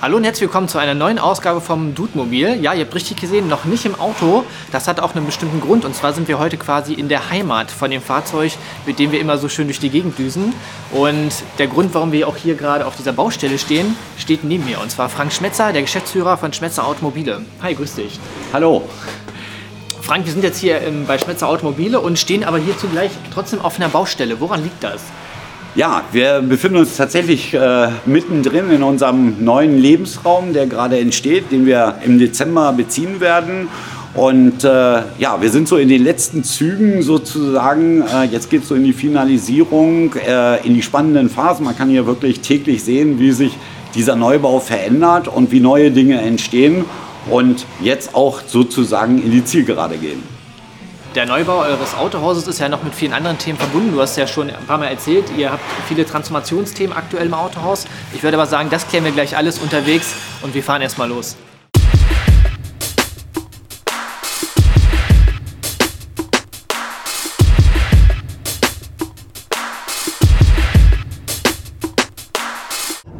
Hallo und herzlich willkommen zu einer neuen Ausgabe vom Dudemobil. Ja, ihr habt richtig gesehen, noch nicht im Auto. Das hat auch einen bestimmten Grund. Und zwar sind wir heute quasi in der Heimat von dem Fahrzeug, mit dem wir immer so schön durch die Gegend düsen. Und der Grund, warum wir auch hier gerade auf dieser Baustelle stehen, steht neben mir. Und zwar Frank Schmetzer, der Geschäftsführer von Schmetzer Automobile. Hi, grüß dich. Hallo. Frank, wir sind jetzt hier ähm, bei Schmetzer Automobile und stehen aber hier zugleich trotzdem auf einer Baustelle. Woran liegt das? Ja, wir befinden uns tatsächlich äh, mittendrin in unserem neuen Lebensraum, der gerade entsteht, den wir im Dezember beziehen werden. Und äh, ja, wir sind so in den letzten Zügen sozusagen. Äh, jetzt geht es so in die Finalisierung, äh, in die spannenden Phasen. Man kann hier wirklich täglich sehen, wie sich dieser Neubau verändert und wie neue Dinge entstehen und jetzt auch sozusagen in die Zielgerade gehen. Der Neubau eures Autohauses ist ja noch mit vielen anderen Themen verbunden. Du hast ja schon ein paar Mal erzählt, ihr habt viele Transformationsthemen aktuell im Autohaus. Ich würde aber sagen, das klären wir gleich alles unterwegs und wir fahren erstmal los.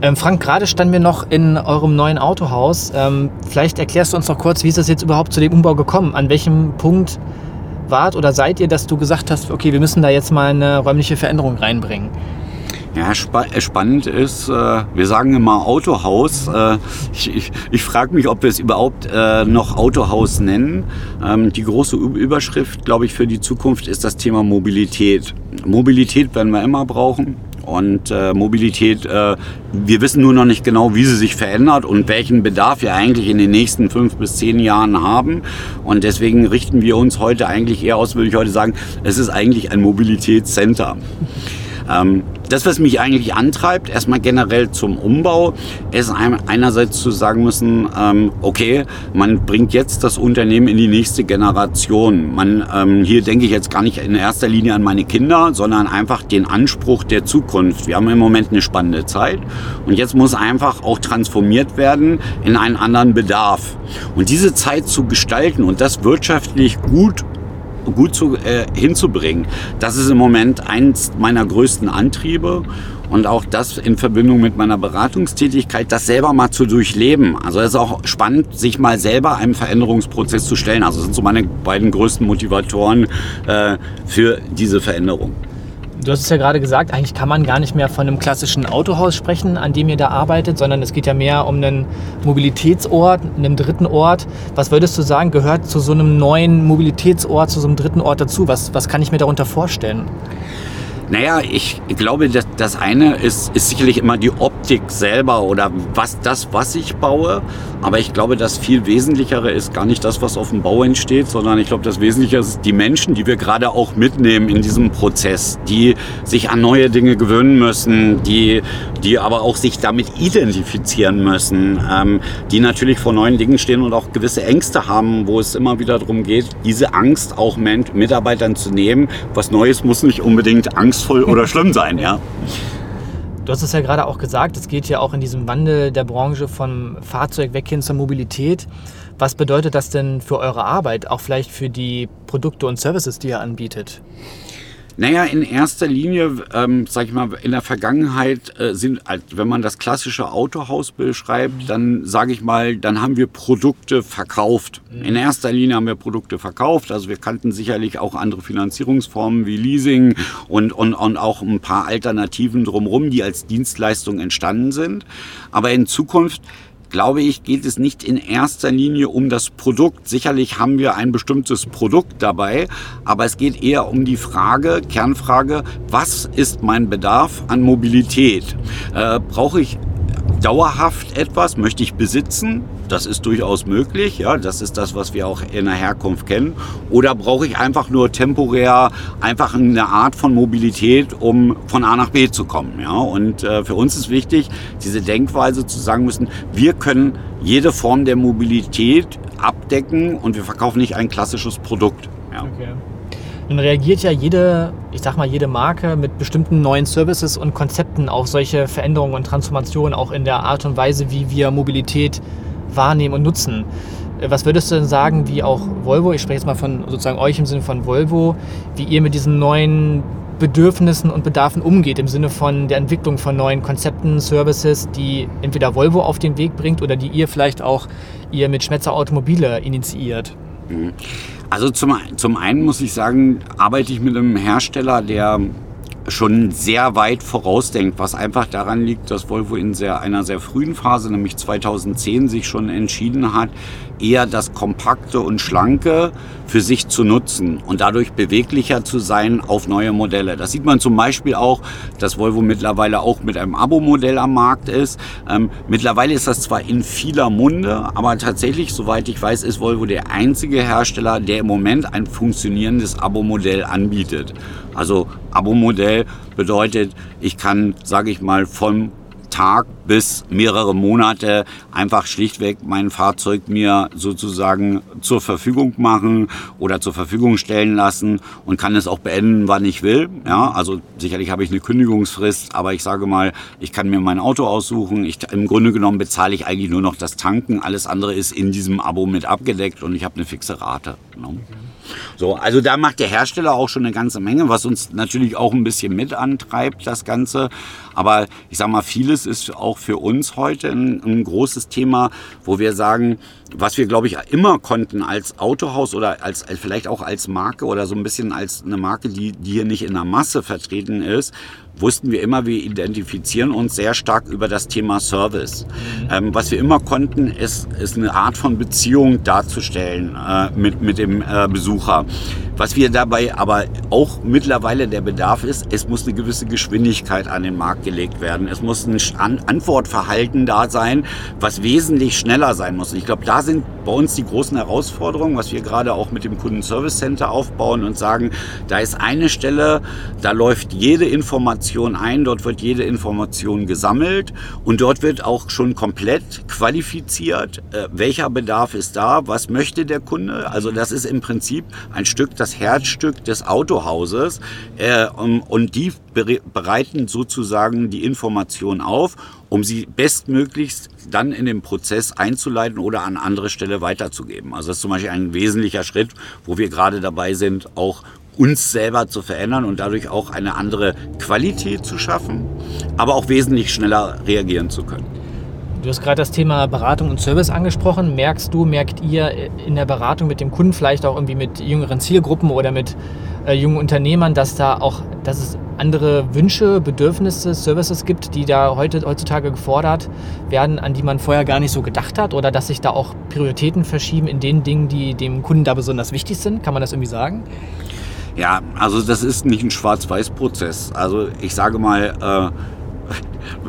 Ähm, Frank, gerade standen wir noch in eurem neuen Autohaus. Ähm, vielleicht erklärst du uns noch kurz, wie ist das jetzt überhaupt zu dem Umbau gekommen? An welchem Punkt wart oder seid ihr, dass du gesagt hast, okay, wir müssen da jetzt mal eine räumliche Veränderung reinbringen? Ja, spa äh, spannend ist, äh, wir sagen immer Autohaus. Äh, ich ich, ich frage mich, ob wir es überhaupt äh, noch Autohaus nennen. Ähm, die große Überschrift, glaube ich, für die Zukunft ist das Thema Mobilität. Mobilität werden wir immer brauchen. Und äh, Mobilität, äh, wir wissen nur noch nicht genau, wie sie sich verändert und welchen Bedarf wir eigentlich in den nächsten fünf bis zehn Jahren haben. Und deswegen richten wir uns heute eigentlich eher aus, würde ich heute sagen, es ist eigentlich ein Mobilitätscenter. Ähm, das, was mich eigentlich antreibt, erstmal generell zum Umbau, ist einerseits zu sagen müssen, ähm, okay, man bringt jetzt das Unternehmen in die nächste Generation. Man, ähm, hier denke ich jetzt gar nicht in erster Linie an meine Kinder, sondern einfach den Anspruch der Zukunft. Wir haben im Moment eine spannende Zeit und jetzt muss einfach auch transformiert werden in einen anderen Bedarf. Und diese Zeit zu gestalten und das wirtschaftlich gut gut zu, äh, hinzubringen. Das ist im Moment eins meiner größten Antriebe und auch das in Verbindung mit meiner Beratungstätigkeit, das selber mal zu durchleben. Also es ist auch spannend, sich mal selber einem Veränderungsprozess zu stellen. Also das sind so meine beiden größten Motivatoren äh, für diese Veränderung. Du hast es ja gerade gesagt, eigentlich kann man gar nicht mehr von einem klassischen Autohaus sprechen, an dem ihr da arbeitet, sondern es geht ja mehr um einen Mobilitätsort, einen dritten Ort. Was würdest du sagen, gehört zu so einem neuen Mobilitätsort, zu so einem dritten Ort dazu? Was, was kann ich mir darunter vorstellen? Naja, ich glaube, das, das eine ist, ist sicherlich immer die Optik selber oder was das, was ich baue. Aber ich glaube, das viel Wesentlichere ist gar nicht das, was auf dem Bau entsteht, sondern ich glaube, das Wesentliche ist die Menschen, die wir gerade auch mitnehmen in diesem Prozess, die sich an neue Dinge gewöhnen müssen, die, die aber auch sich damit identifizieren müssen, ähm, die natürlich vor neuen Dingen stehen und auch gewisse Ängste haben, wo es immer wieder darum geht, diese Angst auch Mitarbeitern zu nehmen. Was Neues muss nicht unbedingt Angst angstvoll oder schlimm sein, ja. Du hast es ja gerade auch gesagt, es geht ja auch in diesem Wandel der Branche vom Fahrzeug weg hin zur Mobilität. Was bedeutet das denn für eure Arbeit, auch vielleicht für die Produkte und Services, die ihr anbietet? Naja, in erster Linie, ähm, sag ich mal, in der Vergangenheit äh, sind, wenn man das klassische Autohaus beschreibt, dann sage ich mal, dann haben wir Produkte verkauft. Mhm. In erster Linie haben wir Produkte verkauft. Also wir kannten sicherlich auch andere Finanzierungsformen wie Leasing und, und, und auch ein paar Alternativen drumherum, die als Dienstleistung entstanden sind. Aber in Zukunft glaube ich, geht es nicht in erster Linie um das Produkt. Sicherlich haben wir ein bestimmtes Produkt dabei, aber es geht eher um die Frage, Kernfrage, was ist mein Bedarf an Mobilität? Äh, Brauche ich dauerhaft etwas? Möchte ich besitzen? Das ist durchaus möglich. Ja, das ist das, was wir auch in der Herkunft kennen. Oder brauche ich einfach nur temporär einfach eine Art von Mobilität, um von A nach B zu kommen? Ja, und äh, für uns ist wichtig, diese Denkweise zu sagen müssen, wir können jede Form der Mobilität abdecken und wir verkaufen nicht ein klassisches Produkt. Ja. Okay. Nun reagiert ja jede, ich sag mal, jede Marke mit bestimmten neuen Services und Konzepten auf solche Veränderungen und Transformationen, auch in der Art und Weise, wie wir Mobilität wahrnehmen und nutzen. Äh, was würdest du denn sagen, wie auch Volvo, ich spreche jetzt mal von sozusagen euch im Sinne von Volvo, wie ihr mit diesen neuen Bedürfnissen und Bedarfen umgeht, im Sinne von der Entwicklung von neuen Konzepten, Services, die entweder Volvo auf den Weg bringt oder die ihr vielleicht auch ihr mit Schmetzer Automobile initiiert? Mhm. Also zum, zum einen muss ich sagen, arbeite ich mit einem Hersteller, der schon sehr weit vorausdenkt, was einfach daran liegt, dass Volvo in sehr, einer sehr frühen Phase, nämlich 2010, sich schon entschieden hat, eher das Kompakte und Schlanke für sich zu nutzen und dadurch beweglicher zu sein auf neue Modelle. Das sieht man zum Beispiel auch, dass Volvo mittlerweile auch mit einem Abo-Modell am Markt ist. Ähm, mittlerweile ist das zwar in vieler Munde, aber tatsächlich, soweit ich weiß, ist Volvo der einzige Hersteller, der im Moment ein funktionierendes Abo-Modell anbietet. Also Abo-Modell bedeutet, ich kann, sage ich mal, vom Tag bis mehrere Monate einfach schlichtweg mein Fahrzeug mir sozusagen zur Verfügung machen oder zur Verfügung stellen lassen und kann es auch beenden, wann ich will. Ja, also sicherlich habe ich eine Kündigungsfrist, aber ich sage mal, ich kann mir mein Auto aussuchen. Ich, Im Grunde genommen bezahle ich eigentlich nur noch das Tanken. Alles andere ist in diesem Abo mit abgedeckt und ich habe eine fixe Rate. Ne? So, also da macht der Hersteller auch schon eine ganze Menge, was uns natürlich auch ein bisschen mit antreibt, das Ganze. Aber ich sage mal, vieles ist auch für uns heute ein, ein großes Thema, wo wir sagen, was wir, glaube ich, immer konnten als Autohaus oder als, vielleicht auch als Marke oder so ein bisschen als eine Marke, die, die hier nicht in der Masse vertreten ist, wussten wir immer, wir identifizieren uns sehr stark über das Thema Service. Mhm. Ähm, was wir immer konnten, ist, ist eine Art von Beziehung darzustellen äh, mit, mit dem äh, Besucher. Was wir dabei aber auch mittlerweile der Bedarf ist, es muss eine gewisse Geschwindigkeit an den Markt gelegt werden. Es muss ein an Antwortverhalten da sein, was wesentlich schneller sein muss. Ich glaube, da sind bei uns die großen Herausforderungen, was wir gerade auch mit dem Kundenservice Center aufbauen und sagen, da ist eine Stelle, da läuft jede Information ein, dort wird jede Information gesammelt und dort wird auch schon komplett qualifiziert, äh, welcher Bedarf ist da, was möchte der Kunde. Also das ist im Prinzip ein Stück, das Herzstück des Autohauses äh, und die bereiten sozusagen die Information auf, um sie bestmöglichst dann in den Prozess einzuleiten oder an andere Stelle weiterzugeben. Also das ist zum Beispiel ein wesentlicher Schritt, wo wir gerade dabei sind, auch uns selber zu verändern und dadurch auch eine andere Qualität zu schaffen, aber auch wesentlich schneller reagieren zu können. Du hast gerade das Thema Beratung und Service angesprochen. Merkst du, merkt ihr in der Beratung mit dem Kunden, vielleicht auch irgendwie mit jüngeren Zielgruppen oder mit äh, jungen Unternehmern, dass da auch, dass es andere Wünsche, Bedürfnisse, Services gibt, die da heute, heutzutage gefordert werden, an die man vorher gar nicht so gedacht hat? Oder dass sich da auch Prioritäten verschieben in den Dingen, die dem Kunden da besonders wichtig sind? Kann man das irgendwie sagen? Ja, also das ist nicht ein Schwarz-Weiß-Prozess. Also ich sage mal, äh,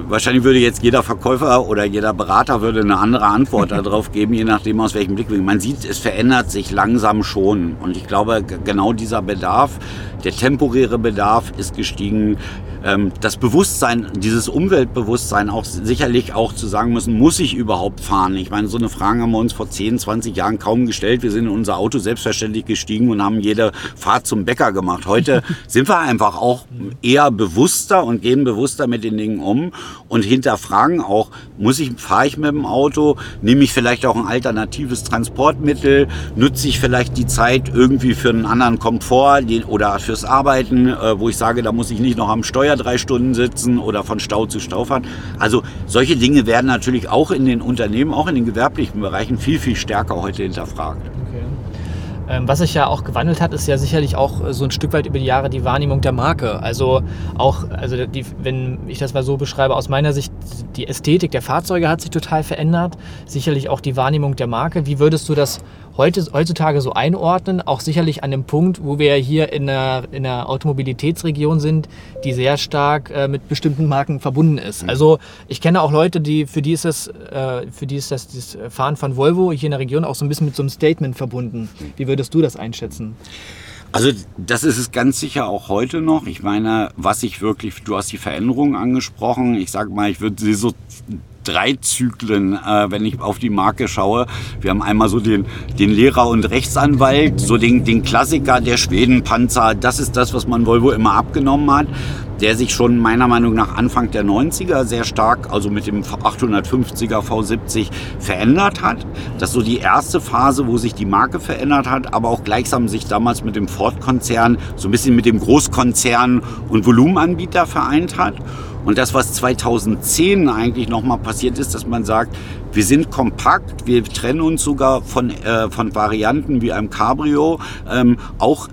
wahrscheinlich würde jetzt jeder Verkäufer oder jeder Berater würde eine andere Antwort darauf geben, je nachdem aus welchem Blickwinkel. Man sieht, es verändert sich langsam schon. Und ich glaube, genau dieser Bedarf, der temporäre Bedarf ist gestiegen das Bewusstsein, dieses Umweltbewusstsein auch sicherlich auch zu sagen müssen, muss ich überhaupt fahren? Ich meine, so eine Frage haben wir uns vor 10, 20 Jahren kaum gestellt. Wir sind in unser Auto selbstverständlich gestiegen und haben jede Fahrt zum Bäcker gemacht. Heute sind wir einfach auch eher bewusster und gehen bewusster mit den Dingen um und hinterfragen auch, muss ich, fahre ich mit dem Auto? Nehme ich vielleicht auch ein alternatives Transportmittel? Nutze ich vielleicht die Zeit irgendwie für einen anderen Komfort oder fürs Arbeiten, äh, wo ich sage, da muss ich nicht noch am Steuer Steuer drei Stunden sitzen oder von Stau zu Stau fahren. Also solche Dinge werden natürlich auch in den Unternehmen, auch in den gewerblichen Bereichen viel, viel stärker heute hinterfragt. Ähm, was sich ja auch gewandelt hat, ist ja sicherlich auch äh, so ein Stück weit über die Jahre die Wahrnehmung der Marke. Also auch, also die, wenn ich das mal so beschreibe, aus meiner Sicht, die Ästhetik der Fahrzeuge hat sich total verändert. Sicherlich auch die Wahrnehmung der Marke. Wie würdest du das heute, heutzutage so einordnen, auch sicherlich an dem Punkt, wo wir hier in einer, in einer Automobilitätsregion sind, die sehr stark äh, mit bestimmten Marken verbunden ist. Mhm. Also ich kenne auch Leute, die für die ist das, äh, für die ist das, das Fahren von Volvo hier in der Region auch so ein bisschen mit so einem Statement verbunden. Wie würdest du das einschätzen? Also das ist es ganz sicher auch heute noch. Ich meine, was ich wirklich, du hast die Veränderungen angesprochen. Ich sage mal, ich würde sie so drei Zyklen, äh, wenn ich auf die Marke schaue. Wir haben einmal so den, den Lehrer und Rechtsanwalt, so den, den Klassiker der Schwedenpanzer. Das ist das, was man Volvo immer abgenommen hat der sich schon meiner Meinung nach Anfang der 90er sehr stark, also mit dem 850er V70 verändert hat. Das ist so die erste Phase, wo sich die Marke verändert hat, aber auch gleichsam sich damals mit dem Ford-Konzern, so ein bisschen mit dem Großkonzern und Volumenanbieter vereint hat. Und das, was 2010 eigentlich nochmal passiert ist, dass man sagt, wir sind kompakt, wir trennen uns sogar von, äh, von Varianten wie einem Cabrio, ähm, auch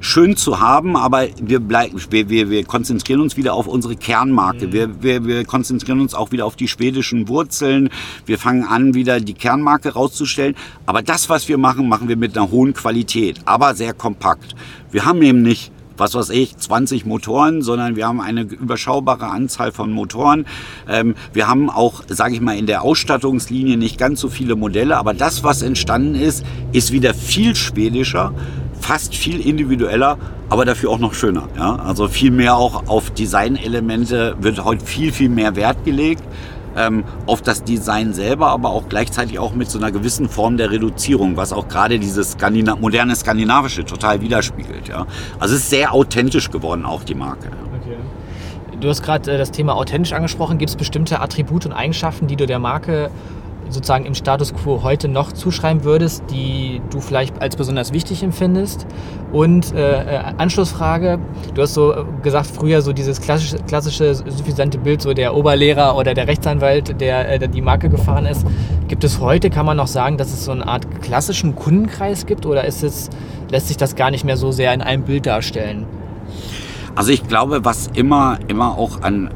schön zu haben, aber wir, bleiben, wir, wir, wir konzentrieren uns wieder auf unsere Kernmarke. Mhm. Wir, wir, wir konzentrieren uns auch wieder auf die schwedischen Wurzeln. Wir fangen an, wieder die Kernmarke rauszustellen. Aber das, was wir machen, machen wir mit einer hohen Qualität, aber sehr kompakt. Wir haben eben nicht was weiß ich, 20 Motoren, sondern wir haben eine überschaubare Anzahl von Motoren. Ähm, wir haben auch, sage ich mal, in der Ausstattungslinie nicht ganz so viele Modelle, aber das, was entstanden ist, ist wieder viel schwedischer, fast viel individueller, aber dafür auch noch schöner. Ja? Also viel mehr auch auf Designelemente wird heute viel, viel mehr Wert gelegt. Ähm, auf das Design selber, aber auch gleichzeitig auch mit so einer gewissen Form der Reduzierung, was auch gerade dieses Skandina moderne Skandinavische total widerspiegelt. Ja? Also es ist sehr authentisch geworden, auch die Marke. Okay. Du hast gerade äh, das Thema authentisch angesprochen. Gibt es bestimmte Attribute und Eigenschaften, die du der Marke sozusagen im Status quo heute noch zuschreiben würdest, die du vielleicht als besonders wichtig empfindest? Und äh, äh Anschlussfrage, du hast so gesagt, früher so dieses klassische, klassische suffisante Bild, so der Oberlehrer oder der Rechtsanwalt, der, äh, der die Marke gefahren ist. Gibt es heute, kann man noch sagen, dass es so eine Art klassischen Kundenkreis gibt oder ist es, lässt sich das gar nicht mehr so sehr in einem Bild darstellen? Also ich glaube, was immer, immer auch an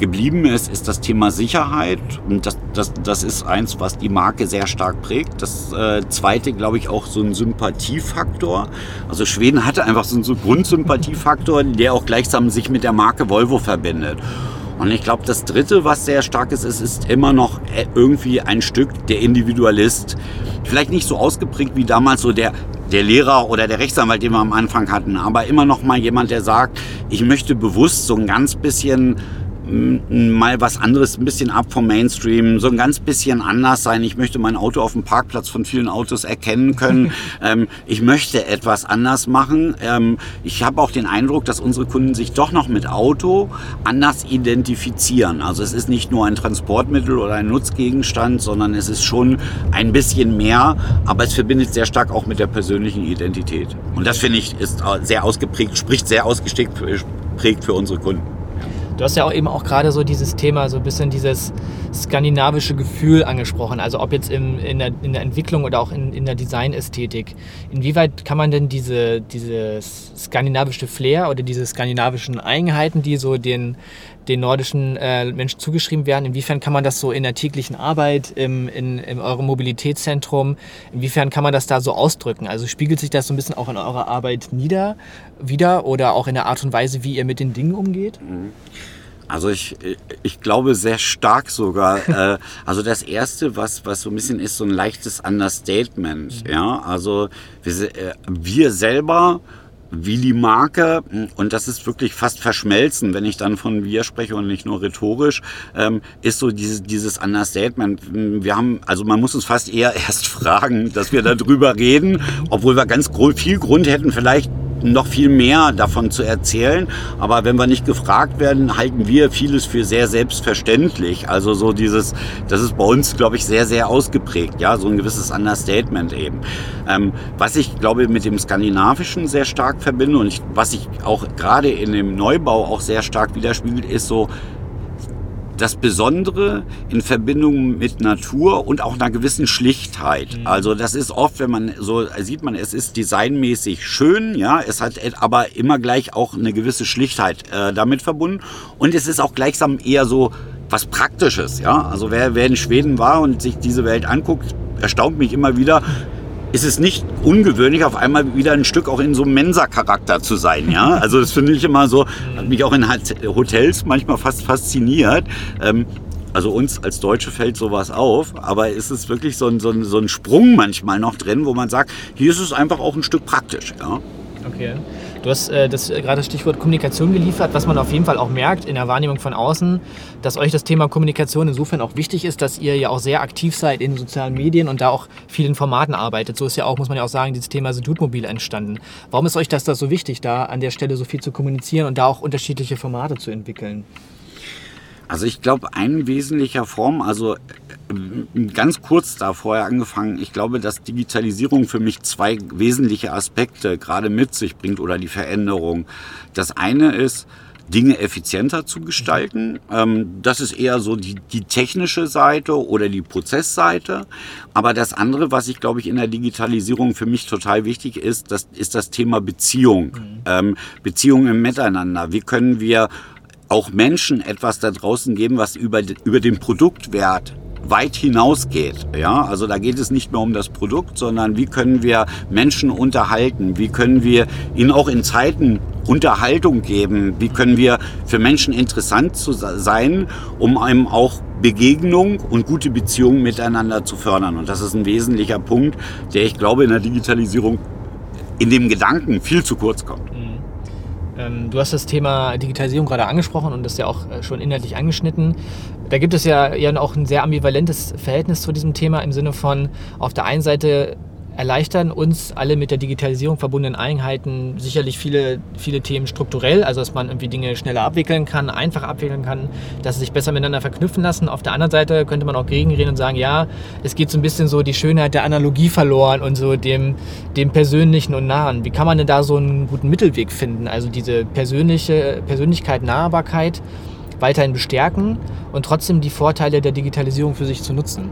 geblieben ist, ist das Thema Sicherheit. Und das, das, das ist eins, was die Marke sehr stark prägt. Das äh, zweite, glaube ich, auch so ein Sympathiefaktor. Also Schweden hatte einfach so einen so Grundsympathiefaktor, der auch gleichsam sich mit der Marke Volvo verbindet. Und ich glaube, das Dritte, was sehr stark ist, ist, ist immer noch äh, irgendwie ein Stück der Individualist. Vielleicht nicht so ausgeprägt wie damals so der der Lehrer oder der Rechtsanwalt, den wir am Anfang hatten, aber immer noch mal jemand, der sagt, ich möchte bewusst so ein ganz bisschen mal was anderes, ein bisschen ab vom Mainstream, so ein ganz bisschen anders sein. Ich möchte mein Auto auf dem Parkplatz von vielen Autos erkennen können. ähm, ich möchte etwas anders machen. Ähm, ich habe auch den Eindruck, dass unsere Kunden sich doch noch mit Auto anders identifizieren. Also es ist nicht nur ein Transportmittel oder ein Nutzgegenstand, sondern es ist schon ein bisschen mehr, aber es verbindet sehr stark auch mit der persönlichen Identität. Und das finde ich ist sehr ausgeprägt, spricht sehr ausgeprägt für unsere Kunden. Du hast ja auch eben auch gerade so dieses Thema, so ein bisschen dieses skandinavische Gefühl angesprochen. Also ob jetzt im, in, der, in der Entwicklung oder auch in, in der Designästhetik. Inwieweit kann man denn diese, dieses skandinavische Flair oder diese skandinavischen Eigenheiten, die so den, den nordischen äh, Menschen zugeschrieben werden. Inwiefern kann man das so in der täglichen Arbeit, im, in, in eurem Mobilitätszentrum, inwiefern kann man das da so ausdrücken? Also spiegelt sich das so ein bisschen auch in eurer Arbeit nieder, wieder oder auch in der Art und Weise, wie ihr mit den Dingen umgeht? Mhm. Also ich, ich glaube sehr stark sogar. äh, also das erste, was, was so ein bisschen ist, so ein leichtes Understatement. Mhm. Ja, also wir, äh, wir selber wie die Marke, und das ist wirklich fast verschmelzen, wenn ich dann von wir spreche und nicht nur rhetorisch, ähm, ist so dieses, dieses Understatement. Wir haben, also man muss uns fast eher erst fragen, dass wir darüber reden, obwohl wir ganz viel Grund hätten, vielleicht noch viel mehr davon zu erzählen. Aber wenn wir nicht gefragt werden, halten wir vieles für sehr selbstverständlich. Also so dieses, das ist bei uns, glaube ich, sehr, sehr ausgeprägt. Ja, so ein gewisses Understatement eben. Ähm, was ich, glaube mit dem Skandinavischen sehr stark verbinde und ich, was ich auch gerade in dem Neubau auch sehr stark widerspiegelt, ist so, das Besondere in Verbindung mit Natur und auch einer gewissen Schlichtheit. Mhm. Also das ist oft, wenn man so sieht man, es ist designmäßig schön, ja, es hat aber immer gleich auch eine gewisse Schlichtheit äh, damit verbunden und es ist auch gleichsam eher so was Praktisches, ja. Also wer, wer in Schweden war und sich diese Welt anguckt, erstaunt mich immer wieder, ist es nicht ungewöhnlich, auf einmal wieder ein Stück auch in so einem Mensa-Charakter zu sein. Ja? Also das finde ich immer so, hat mich auch in Hotels manchmal fast fasziniert. Ähm, also uns als Deutsche fällt sowas auf, aber ist es wirklich so ein, so, ein, so ein Sprung manchmal noch drin, wo man sagt, hier ist es einfach auch ein Stück praktisch. Ja? Okay. Du hast äh, das äh, gerade das Stichwort Kommunikation geliefert, was man auf jeden Fall auch merkt in der Wahrnehmung von außen, dass euch das Thema Kommunikation insofern auch wichtig ist, dass ihr ja auch sehr aktiv seid in sozialen Medien und da auch vielen Formaten arbeitet. So ist ja auch, muss man ja auch sagen, dieses Thema Sedutmobil entstanden. Warum ist euch das da so wichtig, da an der Stelle so viel zu kommunizieren und da auch unterschiedliche Formate zu entwickeln? Also ich glaube, ein wesentlicher Form, also ganz kurz da vorher angefangen, ich glaube, dass Digitalisierung für mich zwei wesentliche Aspekte gerade mit sich bringt oder die Veränderung. Das eine ist, Dinge effizienter zu gestalten. Ähm, das ist eher so die, die technische Seite oder die Prozessseite. Aber das andere, was ich glaube ich in der Digitalisierung für mich total wichtig ist, das ist das Thema Beziehung. Mhm. Ähm, Beziehung im Miteinander. Wie können wir auch Menschen etwas da draußen geben, was über, über den Produktwert weit hinausgeht. Ja, also da geht es nicht mehr um das Produkt, sondern wie können wir Menschen unterhalten? Wie können wir ihnen auch in Zeiten Unterhaltung geben? Wie können wir für Menschen interessant zu sein, um einem auch Begegnung und gute Beziehungen miteinander zu fördern? Und das ist ein wesentlicher Punkt, der ich glaube in der Digitalisierung in dem Gedanken viel zu kurz kommt. Ähm, du hast das Thema Digitalisierung gerade angesprochen und das ja auch äh, schon inhaltlich angeschnitten. Da gibt es ja, ja auch ein sehr ambivalentes Verhältnis zu diesem Thema im Sinne von, auf der einen Seite erleichtern uns alle mit der Digitalisierung verbundenen Einheiten sicherlich viele, viele Themen strukturell, also dass man irgendwie Dinge schneller abwickeln kann, einfacher abwickeln kann, dass sie sich besser miteinander verknüpfen lassen. Auf der anderen Seite könnte man auch gegenreden und sagen, ja, es geht so ein bisschen so die Schönheit der Analogie verloren und so dem, dem Persönlichen und Nahen. Wie kann man denn da so einen guten Mittelweg finden? Also diese persönliche Persönlichkeit, Nahbarkeit weiterhin bestärken und trotzdem die Vorteile der Digitalisierung für sich zu nutzen.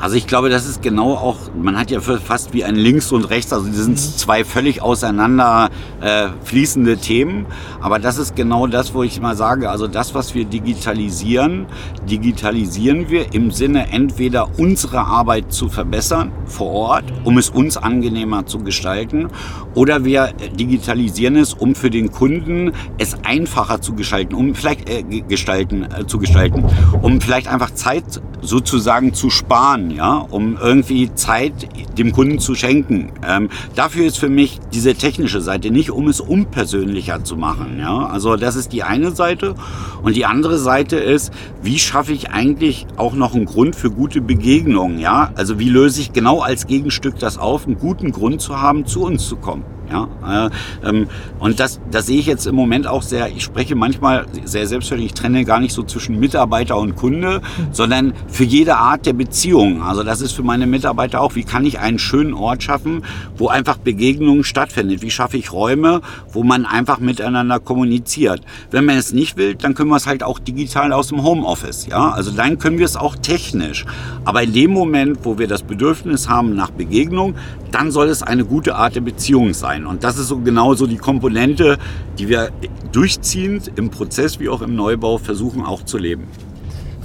Mhm. Also ich glaube, das ist genau auch, man hat ja fast wie ein Links und Rechts, also die sind zwei völlig auseinander äh, fließende Themen. Aber das ist genau das, wo ich mal sage, also das, was wir digitalisieren, digitalisieren wir im Sinne entweder unsere Arbeit zu verbessern vor Ort, um es uns angenehmer zu gestalten, oder wir digitalisieren es, um für den Kunden es einfacher zu gestalten, um vielleicht äh, gestalten, äh, zu gestalten, um vielleicht einfach Zeit sozusagen zu sparen ja, um irgendwie Zeit dem Kunden zu schenken. Ähm, dafür ist für mich diese technische Seite nicht, um es unpersönlicher zu machen. Ja, also das ist die eine Seite und die andere Seite ist, wie schaffe ich eigentlich auch noch einen Grund für gute Begegnungen? Ja, also wie löse ich genau als Gegenstück das auf, einen guten Grund zu haben, zu uns zu kommen. Ja, äh, ähm, und das, das sehe ich jetzt im Moment auch sehr, ich spreche manchmal sehr selbstverständlich, ich trenne gar nicht so zwischen Mitarbeiter und Kunde, mhm. sondern für jede Art der Beziehung. Also das ist für meine Mitarbeiter auch, wie kann ich einen schönen Ort schaffen, wo einfach Begegnungen stattfindet? Wie schaffe ich Räume, wo man einfach miteinander kommuniziert? Wenn man es nicht will, dann können wir es halt auch digital aus dem Homeoffice. Ja, also dann können wir es auch technisch. Aber in dem Moment, wo wir das Bedürfnis haben nach Begegnung, dann soll es eine gute Art der Beziehung sein. Und das ist so genau so die Komponente, die wir durchziehend im Prozess wie auch im Neubau versuchen auch zu leben.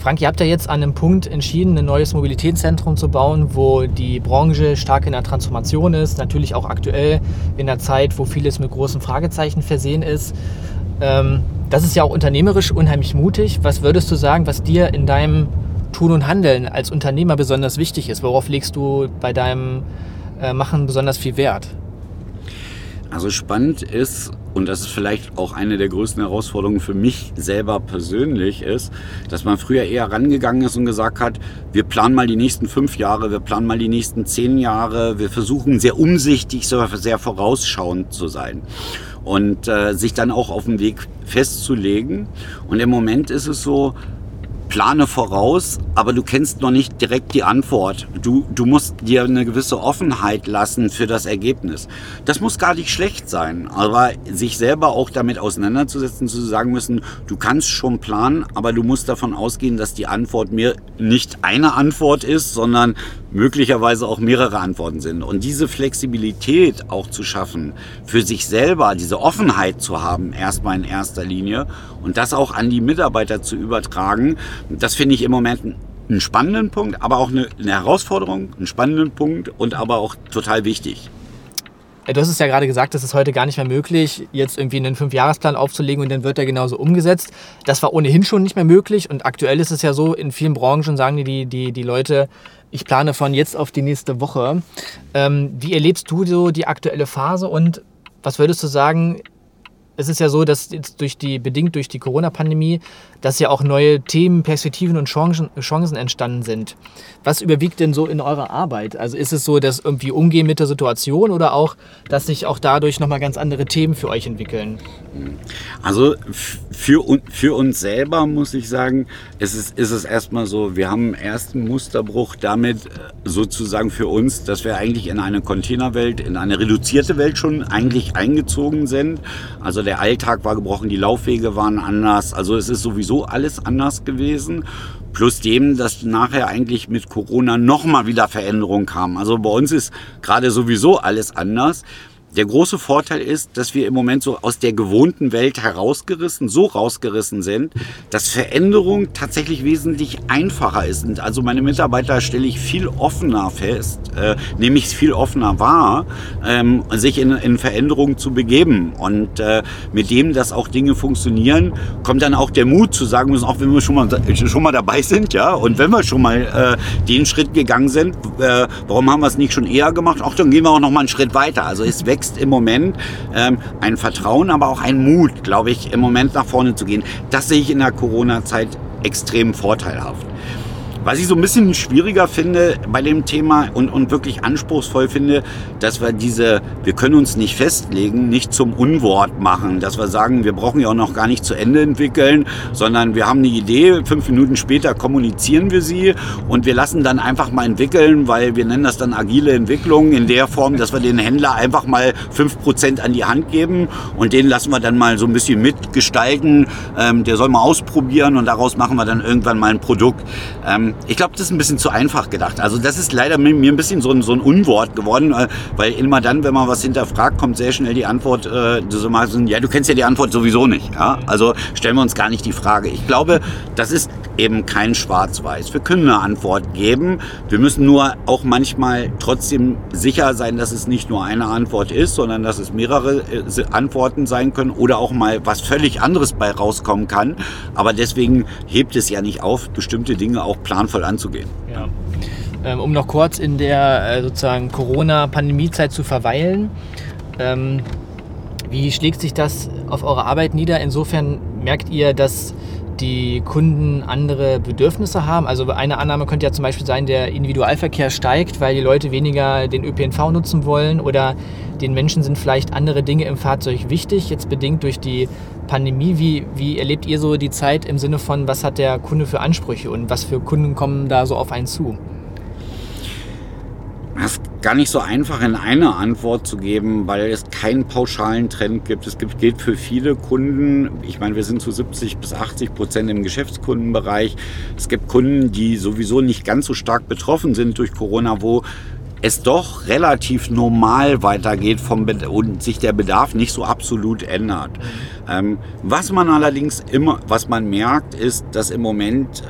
Frank, ihr habt ja jetzt an einem Punkt entschieden, ein neues Mobilitätszentrum zu bauen, wo die Branche stark in der Transformation ist, natürlich auch aktuell in der Zeit, wo vieles mit großen Fragezeichen versehen ist. Ähm, das ist ja auch unternehmerisch unheimlich mutig. Was würdest du sagen, was dir in deinem Tun und Handeln als Unternehmer besonders wichtig ist? Worauf legst du bei deinem äh, Machen besonders viel Wert? Also spannend ist, und das ist vielleicht auch eine der größten Herausforderungen für mich selber persönlich, ist, dass man früher eher rangegangen ist und gesagt hat, wir planen mal die nächsten fünf Jahre, wir planen mal die nächsten zehn Jahre, wir versuchen sehr umsichtig, sehr vorausschauend zu sein und äh, sich dann auch auf den Weg festzulegen. Und im Moment ist es so, plane voraus, aber du kennst noch nicht direkt die Antwort. Du, du musst dir eine gewisse Offenheit lassen für das Ergebnis. Das muss gar nicht schlecht sein, aber sich selber auch damit auseinanderzusetzen, zu sagen müssen, du kannst schon planen, aber du musst davon ausgehen, dass die Antwort mir nicht eine Antwort ist, sondern möglicherweise auch mehrere Antworten sind. Und diese Flexibilität auch zu schaffen, für sich selber diese Offenheit zu haben, erstmal in erster Linie und das auch an die Mitarbeiter zu übertragen, das finde ich im Moment einen spannenden Punkt, aber auch eine, eine Herausforderung, einen spannenden Punkt und aber auch total wichtig. Du hast es ja gerade gesagt, es ist heute gar nicht mehr möglich, jetzt irgendwie einen Fünfjahresplan aufzulegen und dann wird er genauso umgesetzt. Das war ohnehin schon nicht mehr möglich und aktuell ist es ja so, in vielen Branchen sagen die, die, die Leute, ich plane von jetzt auf die nächste Woche. Ähm, wie erlebst du so die aktuelle Phase und was würdest du sagen, es ist ja so, dass jetzt durch die, bedingt durch die Corona-Pandemie, dass ja auch neue Themen, Perspektiven und Chancen, Chancen entstanden sind. Was überwiegt denn so in eurer Arbeit? Also ist es so, dass irgendwie umgehen mit der Situation oder auch, dass sich auch dadurch nochmal ganz andere Themen für euch entwickeln? Also für, für uns selber muss ich sagen, ist es, ist es erstmal so, wir haben einen ersten Musterbruch damit äh, sozusagen für uns, dass wir eigentlich in eine Containerwelt, in eine reduzierte Welt schon eigentlich eingezogen sind. Also der Alltag war gebrochen, die Laufwege waren anders. Also es ist sowieso alles anders gewesen. Plus dem, dass nachher eigentlich mit Corona nochmal wieder Veränderungen kamen. Also bei uns ist gerade sowieso alles anders. Der große Vorteil ist, dass wir im Moment so aus der gewohnten Welt herausgerissen, so rausgerissen sind, dass Veränderung tatsächlich wesentlich einfacher ist. Und also meine Mitarbeiter stelle ich viel offener fest, äh, nehme ich viel offener wahr, ähm, sich in, in Veränderungen zu begeben. Und äh, mit dem, dass auch Dinge funktionieren, kommt dann auch der Mut zu sagen müssen, auch wenn wir schon mal, schon mal dabei sind, ja, und wenn wir schon mal äh, den Schritt gegangen sind, äh, warum haben wir es nicht schon eher gemacht? Auch dann gehen wir auch noch mal einen Schritt weiter. Also es wächst wächst im Moment ähm, ein Vertrauen, aber auch ein Mut, glaube ich, im Moment nach vorne zu gehen. Das sehe ich in der Corona-Zeit extrem vorteilhaft. Was ich so ein bisschen schwieriger finde bei dem Thema und, und wirklich anspruchsvoll finde, dass wir diese, wir können uns nicht festlegen, nicht zum Unwort machen, dass wir sagen, wir brauchen ja auch noch gar nicht zu Ende entwickeln, sondern wir haben eine Idee, fünf Minuten später kommunizieren wir sie und wir lassen dann einfach mal entwickeln, weil wir nennen das dann agile Entwicklung in der Form, dass wir den Händler einfach mal fünf Prozent an die Hand geben und den lassen wir dann mal so ein bisschen mitgestalten. Ähm, der soll mal ausprobieren und daraus machen wir dann irgendwann mal ein Produkt. Ähm, ich glaube, das ist ein bisschen zu einfach gedacht. Also das ist leider mir ein bisschen so ein, so ein Unwort geworden, äh, weil immer dann, wenn man was hinterfragt, kommt sehr schnell die Antwort, äh, so mal so, ja, du kennst ja die Antwort sowieso nicht. Ja? Also stellen wir uns gar nicht die Frage. Ich glaube, das ist eben kein Schwarz-Weiß. Wir können eine Antwort geben. Wir müssen nur auch manchmal trotzdem sicher sein, dass es nicht nur eine Antwort ist, sondern dass es mehrere äh, Antworten sein können oder auch mal was völlig anderes bei rauskommen kann. Aber deswegen hebt es ja nicht auf, bestimmte Dinge auch planvoll anzugehen. Ja. Ähm, um noch kurz in der äh, sozusagen Corona-Pandemie-Zeit zu verweilen. Ähm, wie schlägt sich das auf eure Arbeit nieder? Insofern merkt ihr, dass die Kunden andere Bedürfnisse haben. Also eine Annahme könnte ja zum Beispiel sein, der Individualverkehr steigt, weil die Leute weniger den ÖPNV nutzen wollen oder den Menschen sind vielleicht andere Dinge im Fahrzeug wichtig, jetzt bedingt durch die Pandemie. Wie, wie erlebt ihr so die Zeit im Sinne von, was hat der Kunde für Ansprüche und was für Kunden kommen da so auf einen zu? Das ist gar nicht so einfach in eine Antwort zu geben, weil es keinen pauschalen Trend gibt. Es gibt, gilt für viele Kunden, ich meine, wir sind zu 70 bis 80 Prozent im Geschäftskundenbereich. Es gibt Kunden, die sowieso nicht ganz so stark betroffen sind durch Corona, wo es doch relativ normal weitergeht vom und sich der Bedarf nicht so absolut ändert. Ähm, was man allerdings immer, was man merkt, ist, dass im Moment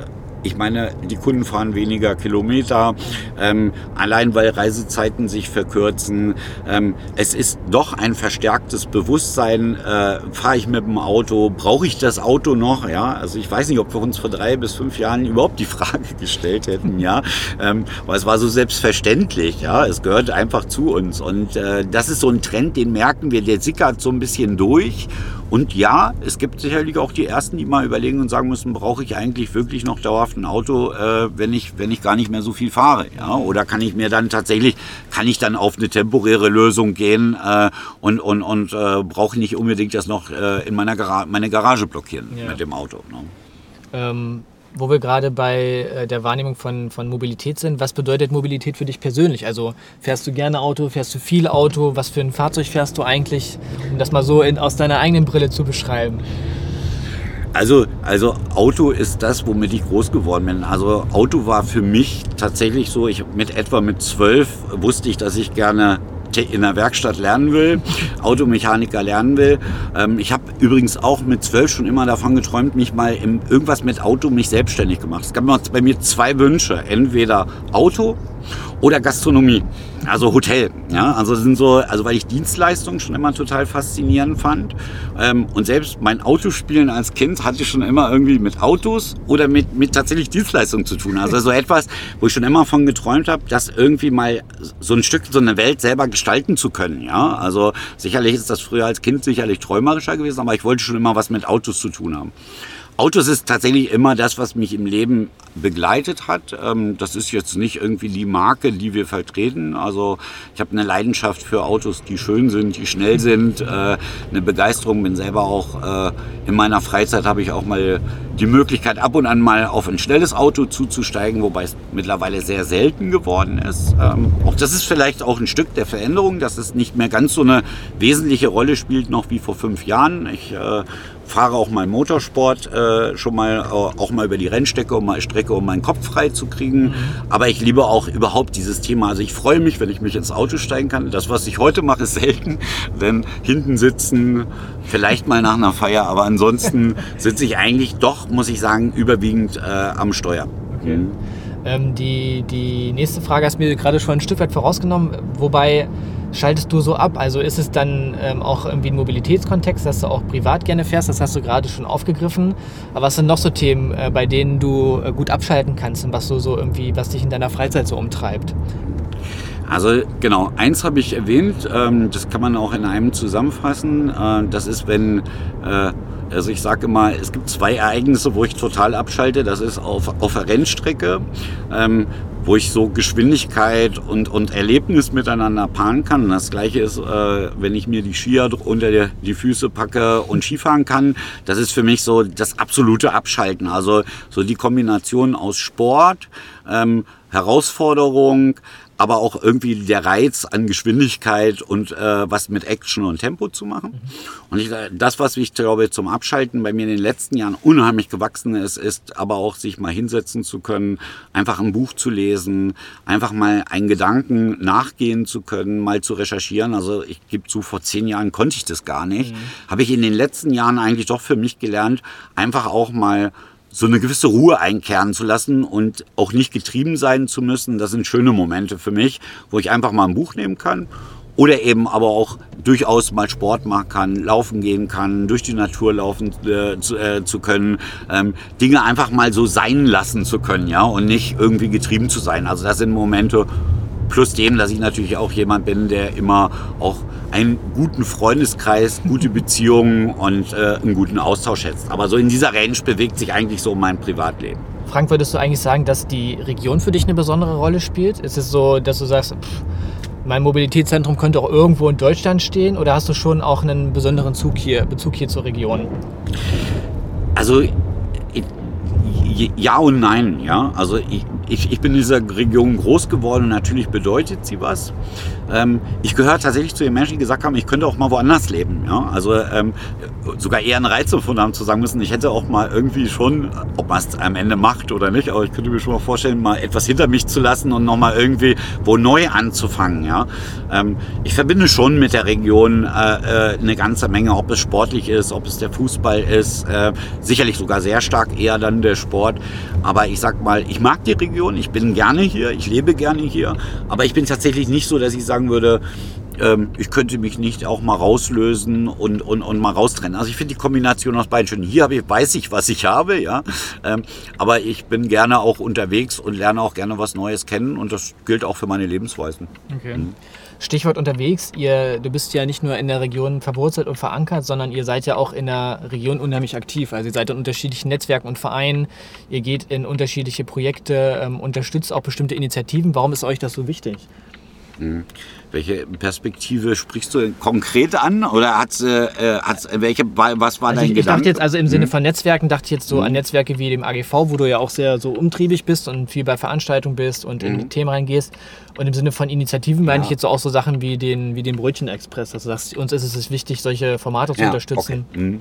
ich meine, die Kunden fahren weniger Kilometer, ähm, allein weil Reisezeiten sich verkürzen. Ähm, es ist doch ein verstärktes Bewusstsein, äh, fahre ich mit dem Auto, brauche ich das Auto noch? Ja, also ich weiß nicht, ob wir uns vor drei bis fünf Jahren überhaupt die Frage gestellt hätten, ja, ähm, weil es war so selbstverständlich, ja, es gehört einfach zu uns. Und äh, das ist so ein Trend, den merken wir, der sickert so ein bisschen durch und ja, es gibt sicherlich auch die Ersten, die mal überlegen und sagen müssen, brauche ich eigentlich wirklich noch dauerhaft ein Auto, äh, wenn, ich, wenn ich gar nicht mehr so viel fahre? Ja? Oder kann ich mir dann tatsächlich, kann ich dann auf eine temporäre Lösung gehen äh, und, und, und äh, brauche nicht unbedingt das noch äh, in meiner Gara meine Garage blockieren ja. mit dem Auto? Ne? Ähm wo wir gerade bei äh, der Wahrnehmung von, von Mobilität sind, was bedeutet Mobilität für dich persönlich? Also fährst du gerne Auto, fährst du viel Auto, was für ein Fahrzeug fährst du eigentlich, um das mal so in, aus deiner eigenen Brille zu beschreiben? Also, also Auto ist das, womit ich groß geworden bin. Also Auto war für mich tatsächlich so, ich mit etwa mit zwölf wusste ich, dass ich gerne in der Werkstatt lernen will, Automechaniker lernen will. Ähm, ich habe übrigens auch mit zwölf schon immer davon geträumt, mich mal im, irgendwas mit Auto mich selbstständig gemacht. Es gab bei mir zwei Wünsche. Entweder Auto Oder Gastronomie, also Hotel. Ja, also sind so, also weil ich Dienstleistungen schon immer total faszinierend fand. Ähm, und selbst mein Autospielen als Kind hatte schon immer irgendwie mit Autos oder mit, mit tatsächlich Dienstleistungen zu tun. Also so etwas, wo ich schon immer von geträumt habe, das irgendwie mal so ein Stück, so eine Welt selber gestalten zu können. Ja, also sicherlich ist das früher als Kind sicherlich träumerischer gewesen, aber ich wollte schon immer was mit Autos zu tun haben. Autos ist tatsächlich immer das, was mich im Leben begleitet hat. Ähm, das ist jetzt nicht irgendwie die Marke, die wir vertreten. Also ich habe eine Leidenschaft für Autos, die schön sind, die schnell sind, äh, eine Begeisterung. Bin selber auch äh, in meiner Freizeit habe ich auch mal die Möglichkeit, ab und an mal auf ein schnelles Auto zuzusteigen, wobei es mittlerweile sehr selten geworden ist. Ähm, auch das ist vielleicht auch ein Stück der Veränderung, dass es nicht mehr ganz so eine wesentliche Rolle spielt noch wie vor fünf Jahren. Ich äh, fahre auch mal Motorsport äh, schon mal äh, auch mal über die Rennstrecke, um mal Strecke, um meinen Kopf frei zu kriegen. Mhm. Aber ich liebe auch überhaupt dieses Thema. Also ich freue mich, wenn ich mich ins Auto steigen kann. Das, was ich heute mache, ist selten, denn hinten sitzen, vielleicht mal nach einer Feier, aber ansonsten sitze ich eigentlich doch, muss ich sagen, überwiegend äh, am Steuer. Okay. Ähm, die, die nächste Frage hast du mir gerade schon ein Stück weit vorausgenommen, wobei schaltest du so ab? Also ist es dann ähm, auch irgendwie ein Mobilitätskontext, dass du auch privat gerne fährst? Das hast du gerade schon aufgegriffen. Aber was sind noch so Themen, äh, bei denen du äh, gut abschalten kannst und was du so irgendwie, was dich in deiner Freizeit so umtreibt? Also genau, eins habe ich erwähnt, ähm, das kann man auch in einem zusammenfassen. Äh, das ist, wenn äh, also ich sage immer, es gibt zwei Ereignisse, wo ich total abschalte. Das ist auf, auf der Rennstrecke, ähm, wo ich so Geschwindigkeit und, und Erlebnis miteinander paaren kann. Und das gleiche ist, äh, wenn ich mir die Skier unter die, die Füße packe und Skifahren kann. Das ist für mich so das absolute Abschalten. Also so die Kombination aus Sport, ähm, Herausforderung, aber auch irgendwie der Reiz an Geschwindigkeit und äh, was mit Action und Tempo zu machen. Und ich, das, was ich glaube zum Abschalten bei mir in den letzten Jahren unheimlich gewachsen ist, ist aber auch sich mal hinsetzen zu können, einfach ein Buch zu lesen, einfach mal einen Gedanken nachgehen zu können, mal zu recherchieren. Also ich gebe zu, vor zehn Jahren konnte ich das gar nicht. Mhm. Habe ich in den letzten Jahren eigentlich doch für mich gelernt, einfach auch mal so eine gewisse Ruhe einkehren zu lassen und auch nicht getrieben sein zu müssen. Das sind schöne Momente für mich, wo ich einfach mal ein Buch nehmen kann oder eben aber auch durchaus mal Sport machen kann, laufen gehen kann, durch die Natur laufen äh, zu, äh, zu, können, ähm, Dinge einfach mal so sein lassen zu können, ja, und nicht irgendwie getrieben zu sein. Also das sind Momente, plus dem, dass ich natürlich auch jemand bin, der immer auch einen guten Freundeskreis, gute Beziehungen und äh, einen guten Austausch schätzt. Aber so in dieser Range bewegt sich eigentlich so mein Privatleben. Frank, würdest du eigentlich sagen, dass die Region für dich eine besondere Rolle spielt? Ist es so, dass du sagst, pff, mein Mobilitätszentrum könnte auch irgendwo in Deutschland stehen oder hast du schon auch einen besonderen Zug hier, Bezug hier zur Region? Also ja und nein, ja. Also ich, ich, ich bin in dieser Region groß geworden und natürlich bedeutet sie was. Ähm, ich gehöre tatsächlich zu den Menschen, die gesagt haben, ich könnte auch mal woanders leben. Ja? Also ähm, sogar eher einen Reiz davon haben zu sagen müssen, ich hätte auch mal irgendwie schon, ob man es am Ende macht oder nicht, aber ich könnte mir schon mal vorstellen, mal etwas hinter mich zu lassen und nochmal irgendwie wo neu anzufangen. Ja? Ähm, ich verbinde schon mit der Region äh, äh, eine ganze Menge, ob es sportlich ist, ob es der Fußball ist, äh, sicherlich sogar sehr stark eher dann der Sport. Aber ich sag mal, ich mag die Region, ich bin gerne hier, ich lebe gerne hier, aber ich bin tatsächlich nicht so, dass ich sage, sagen würde, ähm, ich könnte mich nicht auch mal rauslösen und, und, und mal raustrennen. Also ich finde die Kombination aus beiden schön. Hier habe ich, weiß ich, was ich habe, ja. Ähm, aber ich bin gerne auch unterwegs und lerne auch gerne was Neues kennen und das gilt auch für meine Lebensweisen. Okay. Mhm. Stichwort unterwegs, ihr, du bist ja nicht nur in der Region verwurzelt und verankert, sondern ihr seid ja auch in der Region unheimlich aktiv. Also ihr seid in unterschiedlichen Netzwerken und Vereinen, ihr geht in unterschiedliche Projekte, ähm, unterstützt auch bestimmte Initiativen. Warum ist euch das so wichtig? Hm. Welche Perspektive sprichst du konkret an oder hat's, äh, hat's, welche, was war also dein ich, Gedanke? Ich dachte jetzt also im Sinne hm. von Netzwerken, dachte ich jetzt so mhm. an Netzwerke wie dem AGV, wo du ja auch sehr so umtriebig bist und viel bei Veranstaltungen bist und mhm. in die hm. Themen reingehst. Und im Sinne von Initiativen meine ich jetzt so auch so Sachen wie den, wie den Brötchen-Express. Also sagst, uns ist es wichtig, solche Formate zu ja, unterstützen. Okay.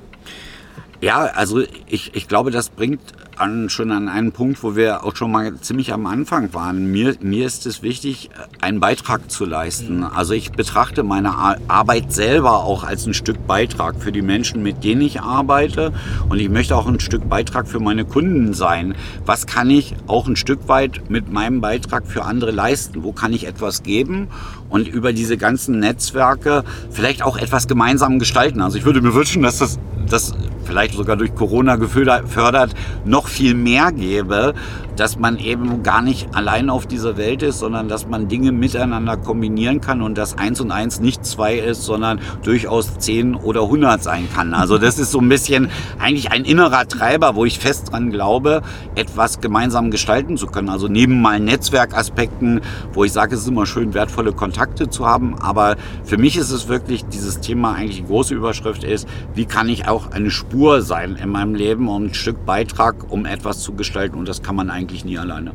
Ja, also ich, ich glaube, das bringt an, schon an einen Punkt, wo wir auch schon mal ziemlich am Anfang waren. Mir, mir ist es wichtig, einen Beitrag zu leisten. Mhm. Also ich betrachte meine Arbeit selber auch als ein Stück Beitrag für die Menschen, mit denen ich arbeite. Und ich möchte auch ein Stück Beitrag für meine Kunden sein. Was kann ich auch ein Stück weit mit meinem Beitrag für andere leisten? Wo kann ich etwas geben? Und über diese ganzen Netzwerke vielleicht auch etwas gemeinsam gestalten. Also ich würde mir wünschen, dass das, das vielleicht sogar durch Corona gefördert, noch viel mehr gäbe, dass man eben gar nicht allein auf dieser Welt ist, sondern dass man Dinge miteinander kombinieren kann und dass eins und eins nicht zwei ist, sondern durchaus zehn oder hundert sein kann. Also das ist so ein bisschen eigentlich ein innerer Treiber, wo ich fest dran glaube, etwas gemeinsam gestalten zu können. Also neben mal Netzwerkaspekten, wo ich sage, es ist immer schön, wertvolle Kontakte zu haben, aber für mich ist es wirklich dieses Thema eigentlich die große Überschrift ist, wie kann ich auch eine Spur sein in meinem Leben und ein Stück Beitrag, um etwas zu gestalten und das kann man eigentlich nie alleine.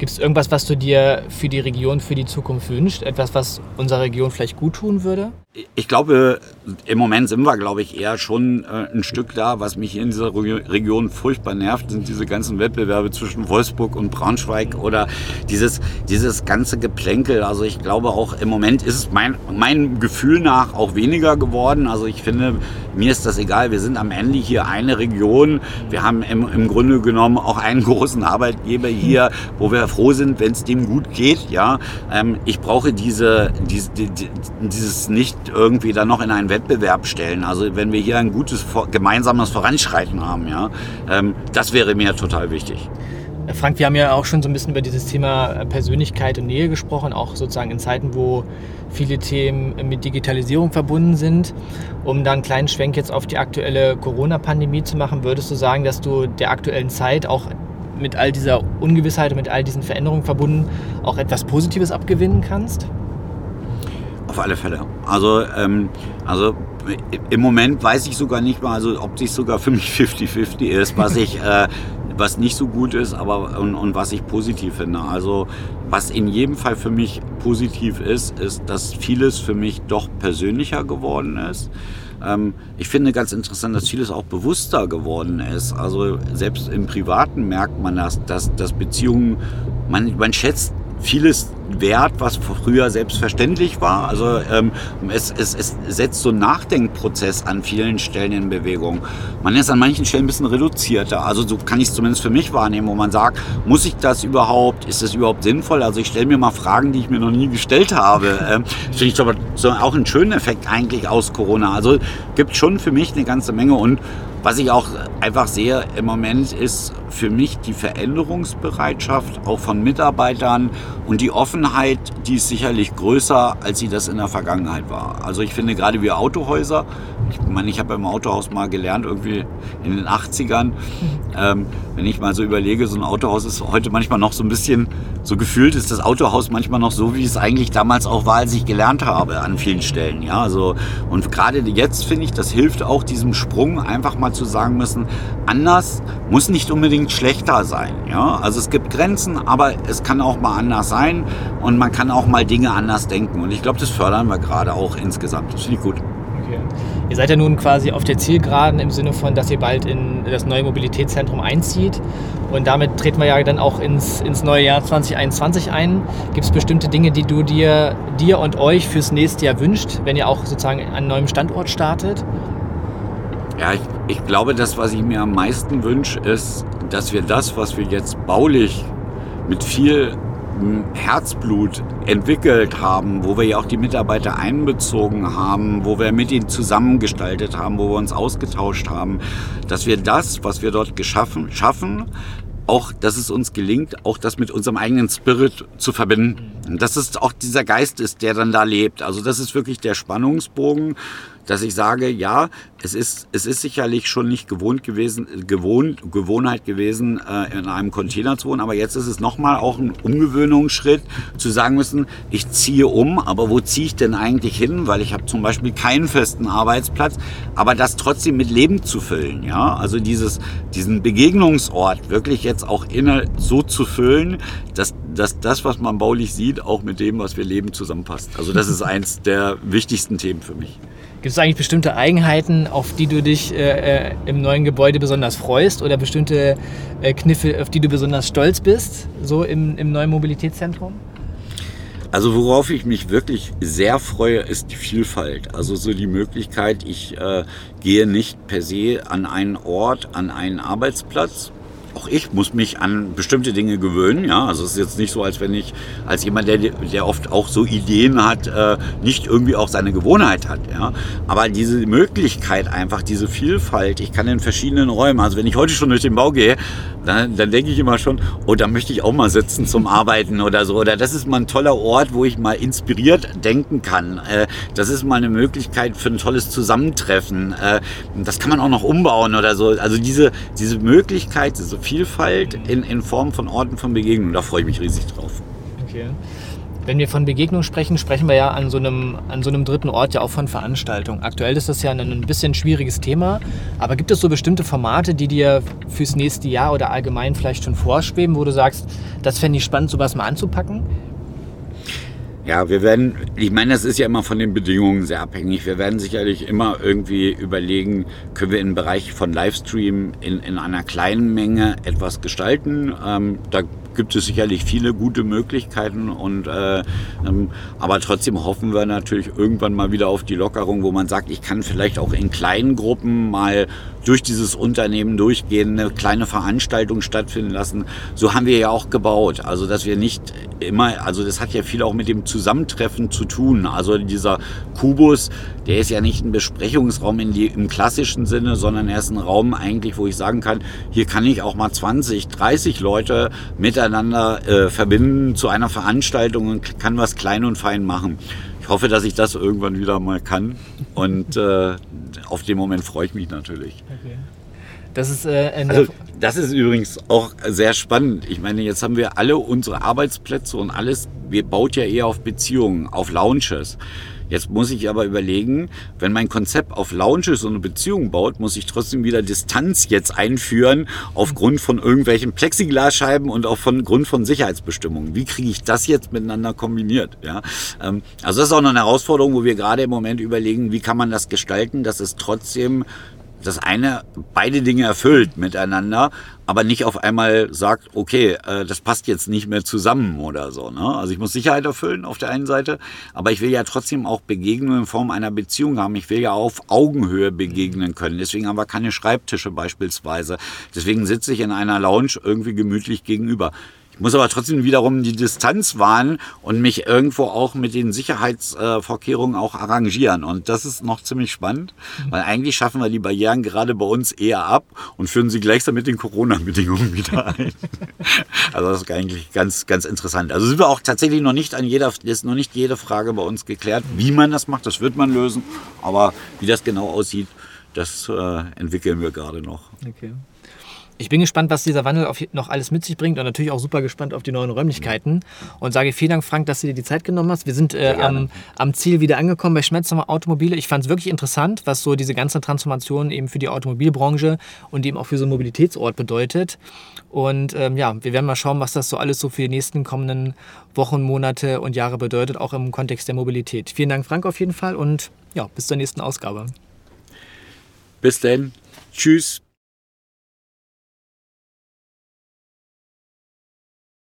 Gibt es irgendwas, was du dir für die Region, für die Zukunft wünschst? Etwas, was unserer Region vielleicht gut tun würde? Ich glaube, im Moment sind wir, glaube ich, eher schon äh, ein Stück da. Was mich in dieser Region furchtbar nervt, sind diese ganzen Wettbewerbe zwischen Wolfsburg und Braunschweig oder dieses, dieses ganze Geplänkel. Also ich glaube auch im Moment ist es mein, mein Gefühl nach auch weniger geworden. Also ich finde, mir ist das egal. Wir sind am Ende hier eine Region. Wir haben im, im Grunde genommen auch einen großen Arbeitgeber hier, wo wir froh sind, wenn es dem gut geht. Ja, ähm, ich brauche diese, diese, dieses nicht irgendwie dann noch in einen Wettbewerb stellen. Also wenn wir hier ein gutes gemeinsames Voranschreiten haben, ja, ähm, das wäre mir total wichtig. Äh, Frank, wir haben ja auch schon so ein bisschen über dieses Thema äh, Persönlichkeit und Nähe gesprochen, auch sozusagen in Zeiten, wo viele Themen mit Digitalisierung verbunden sind. Um dann einen kleinen Schwenk jetzt auf die aktuelle Corona-Pandemie zu machen, würdest du sagen, dass du der aktuellen Zeit auch mit all dieser Ungewissheit und mit all diesen Veränderungen verbunden auch etwas Positives abgewinnen kannst? Auf alle Fälle. Also, ähm, also im Moment weiß ich sogar nicht mal, also ob sich sogar für mich 50-50 ist, was ich, äh, was nicht so gut ist, aber und, und was ich positiv finde. Also was in jedem Fall für mich positiv ist, ist, dass vieles für mich doch persönlicher geworden ist. Ähm, ich finde ganz interessant, dass vieles auch bewusster geworden ist. Also selbst im Privaten merkt man das, dass, dass Beziehungen, man, man schätzt vieles wert, was früher selbstverständlich war. Also ähm, es, es, es setzt so einen Nachdenkprozess an vielen Stellen in Bewegung. Man ist an manchen Stellen ein bisschen reduzierter. Also so kann ich es zumindest für mich wahrnehmen, wo man sagt, muss ich das überhaupt? Ist das überhaupt sinnvoll? Also ich stelle mir mal Fragen, die ich mir noch nie gestellt habe. Ähm, Finde ich aber so auch einen schönen Effekt eigentlich aus Corona. Also gibt schon für mich eine ganze Menge und was ich auch einfach sehe im Moment ist für mich die Veränderungsbereitschaft auch von Mitarbeitern und die Offenheit, die ist sicherlich größer, als sie das in der Vergangenheit war. Also ich finde gerade wir Autohäuser, ich meine, ich habe im Autohaus mal gelernt, irgendwie in den 80ern, ähm, wenn ich mal so überlege, so ein Autohaus ist heute manchmal noch so ein bisschen, so gefühlt ist das Autohaus manchmal noch so, wie es eigentlich damals auch war, als ich gelernt habe an vielen Stellen. Ja, also, und gerade jetzt finde ich, das hilft auch diesem Sprung einfach mal zu sagen müssen, anders muss nicht unbedingt schlechter sein. Ja, also es gibt Grenzen, aber es kann auch mal anders sein und man kann auch mal Dinge anders denken. Und ich glaube, das fördern wir gerade auch insgesamt. Das finde ich gut. Ihr seid ja nun quasi auf der Zielgeraden im Sinne von, dass ihr bald in das neue Mobilitätszentrum einzieht. Und damit treten wir ja dann auch ins, ins neue Jahr 2021 ein. Gibt es bestimmte Dinge, die du dir, dir und euch fürs nächste Jahr wünscht, wenn ihr auch sozusagen an neuen Standort startet? Ja, ich, ich glaube, das, was ich mir am meisten wünsche, ist, dass wir das, was wir jetzt baulich mit viel Herzblut entwickelt haben, wo wir ja auch die Mitarbeiter einbezogen haben, wo wir mit ihnen zusammengestaltet haben, wo wir uns ausgetauscht haben, dass wir das, was wir dort geschaffen, schaffen, auch, dass es uns gelingt, auch das mit unserem eigenen Spirit zu verbinden. Dass es auch dieser Geist ist, der dann da lebt. Also das ist wirklich der Spannungsbogen, dass ich sage, ja, es ist, es ist sicherlich schon nicht gewohnt gewesen, gewohnt, Gewohnheit gewesen, äh, in einem Container zu wohnen, aber jetzt ist es nochmal auch ein Umgewöhnungsschritt, zu sagen müssen, ich ziehe um, aber wo ziehe ich denn eigentlich hin? Weil ich habe zum Beispiel keinen festen Arbeitsplatz, aber das trotzdem mit Leben zu füllen, ja, also dieses, diesen Begegnungsort wirklich jetzt auch inne so zu füllen, dass, dass das, was man baulich sieht, auch mit dem, was wir leben, zusammenpasst. Also das ist eins der wichtigsten Themen für mich. Gibt es eigentlich bestimmte Eigenheiten, auf die du dich äh, äh, im neuen Gebäude besonders freust oder bestimmte äh, Kniffe, auf die du besonders stolz bist, so im, im neuen Mobilitätszentrum? Also worauf ich mich wirklich sehr freue, ist die Vielfalt. Also so die Möglichkeit, ich äh, gehe nicht per se an einen Ort, an einen Arbeitsplatz, auch ich muss mich an bestimmte Dinge gewöhnen. Ja, also es ist jetzt nicht so, als wenn ich als jemand, der, der oft auch so Ideen hat, äh, nicht irgendwie auch seine Gewohnheit hat. Ja, aber diese Möglichkeit einfach, diese Vielfalt. Ich kann in verschiedenen Räumen. Also wenn ich heute schon durch den Bau gehe, dann, dann denke ich immer schon, oh, da möchte ich auch mal sitzen zum Arbeiten oder so. Oder das ist mal ein toller Ort, wo ich mal inspiriert denken kann. Äh, das ist mal eine Möglichkeit für ein tolles Zusammentreffen. Äh, das kann man auch noch umbauen oder so. Also diese diese Möglichkeit, diese Vielfalt in, in Form von Orten von Begegnung. Da freue ich mich riesig drauf. Okay. Wenn wir von Begegnung sprechen, sprechen wir ja an so, einem, an so einem dritten Ort ja auch von Veranstaltungen. Aktuell ist das ja ein, ein bisschen schwieriges Thema, aber gibt es so bestimmte Formate, die dir fürs nächste Jahr oder allgemein vielleicht schon vorschweben, wo du sagst, das fände ich spannend, sowas mal anzupacken? Ja, wir werden, ich meine, das ist ja immer von den Bedingungen sehr abhängig. Wir werden sicherlich immer irgendwie überlegen, können wir im Bereich von Livestream in, in einer kleinen Menge etwas gestalten. Ähm, da gibt es sicherlich viele gute Möglichkeiten und äh, ähm, aber trotzdem hoffen wir natürlich irgendwann mal wieder auf die Lockerung, wo man sagt, ich kann vielleicht auch in kleinen Gruppen mal durch dieses Unternehmen durchgehen, eine kleine Veranstaltung stattfinden lassen. So haben wir ja auch gebaut. Also, dass wir nicht immer, also das hat ja viel auch mit dem Zusammentreffen zu tun. Also dieser Kubus, der ist ja nicht ein Besprechungsraum die, im klassischen Sinne, sondern er ist ein Raum eigentlich, wo ich sagen kann, hier kann ich auch mal 20, 30 Leute miteinander äh, verbinden zu einer Veranstaltung und kann was klein und fein machen. Ich hoffe, dass ich das irgendwann wieder mal kann. Und äh, auf den Moment freue ich mich natürlich. Okay. Das ist, äh, also, das ist übrigens auch sehr spannend. Ich meine, jetzt haben wir alle unsere Arbeitsplätze und alles. Wir baut ja eher auf Beziehungen, auf Lounges. Jetzt muss ich aber überlegen, wenn mein Konzept auf Lounges und eine Beziehung baut, muss ich trotzdem wieder Distanz jetzt einführen aufgrund von irgendwelchen Plexiglasscheiben und auch von Grund von Sicherheitsbestimmungen. Wie kriege ich das jetzt miteinander kombiniert? Ja, ähm, also das ist auch eine Herausforderung, wo wir gerade im Moment überlegen, wie kann man das gestalten, dass es trotzdem das eine beide Dinge erfüllt miteinander, aber nicht auf einmal sagt, okay, äh, das passt jetzt nicht mehr zusammen oder so. Ne? Also ich muss Sicherheit erfüllen auf der einen Seite, aber ich will ja trotzdem auch Begegnungen in Form einer Beziehung haben. Ich will ja auf Augenhöhe begegnen können. Deswegen haben wir keine Schreibtische beispielsweise. Deswegen sitze ich in einer Lounge irgendwie gemütlich gegenüber muss aber trotzdem wiederum die Distanz wahren und mich irgendwo auch mit den Sicherheitsvorkehrungen auch arrangieren. Und das ist noch ziemlich spannend, weil eigentlich schaffen wir die Barrieren gerade bei uns eher ab und führen sie gleichsam mit den Corona-Bedingungen wieder ein. also das ist eigentlich ganz, ganz interessant. Also sind wir auch tatsächlich noch nicht an jeder, ist noch nicht jede Frage bei uns geklärt, wie man das macht, das wird man lösen. Aber wie das genau aussieht, das äh, entwickeln wir gerade noch. Okay. Ich bin gespannt, was dieser Wandel noch alles mit sich bringt und natürlich auch super gespannt auf die neuen Räumlichkeiten. Und sage vielen Dank, Frank, dass du dir die Zeit genommen hast. Wir sind äh, am, am, Ziel wieder angekommen bei Schmetzer Automobile. Ich fand es wirklich interessant, was so diese ganze Transformation eben für die Automobilbranche und eben auch für so einen Mobilitätsort bedeutet. Und ähm, ja, wir werden mal schauen, was das so alles so für die nächsten kommenden Wochen, Monate und Jahre bedeutet, auch im Kontext der Mobilität. Vielen Dank, Frank, auf jeden Fall und ja, bis zur nächsten Ausgabe. Bis dann. Tschüss.